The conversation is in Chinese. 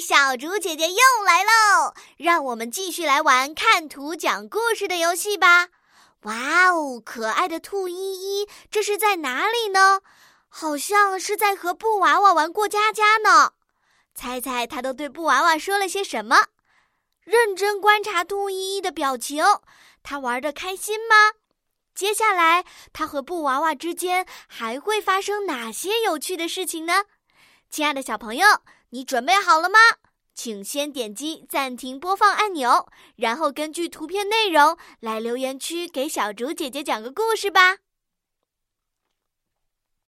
小竹姐姐又来喽！让我们继续来玩看图讲故事的游戏吧。哇哦，可爱的兔依依，这是在哪里呢？好像是在和布娃娃玩过家家呢。猜猜他都对布娃娃说了些什么？认真观察兔依依的表情，他玩的开心吗？接下来他和布娃娃之间还会发生哪些有趣的事情呢？亲爱的小朋友，你准备好了吗？请先点击暂停播放按钮，然后根据图片内容来留言区给小竹姐姐讲个故事吧。